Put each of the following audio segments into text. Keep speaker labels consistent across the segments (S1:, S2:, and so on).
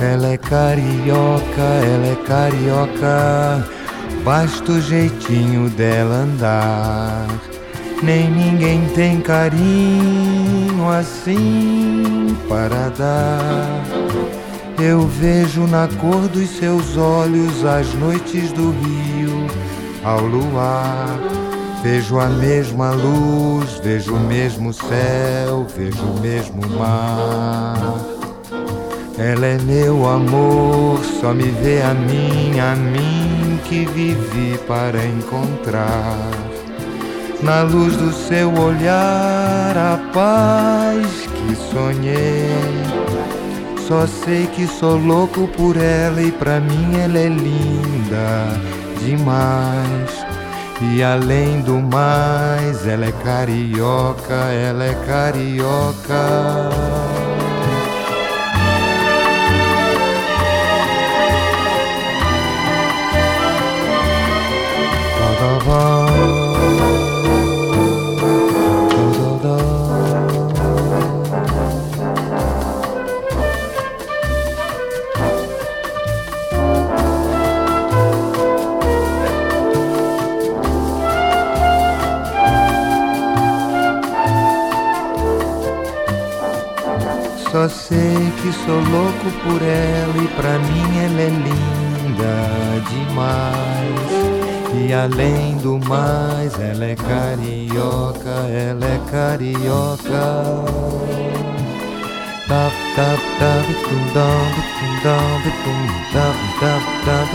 S1: Ela é carioca, ela é carioca, basta o jeitinho dela andar. Nem ninguém tem carinho assim para dar. Eu vejo na cor dos seus olhos as noites do rio ao luar. Vejo a mesma luz, vejo o mesmo céu, vejo o mesmo mar. Ela é meu amor, só me vê a mim, a mim que vivi para encontrar. Na luz do seu olhar, a paz que sonhei só sei que sou louco por ela e pra mim ela é linda demais. E além do mais, ela é carioca, ela é carioca. Só sei que sou louco por ela e pra mim ela é linda demais. E além do mais, ela é carioca, ela é carioca. Tap tap tap tum dum tum dum tum tap tap tap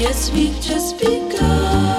S1: Yes,
S2: we've just begun.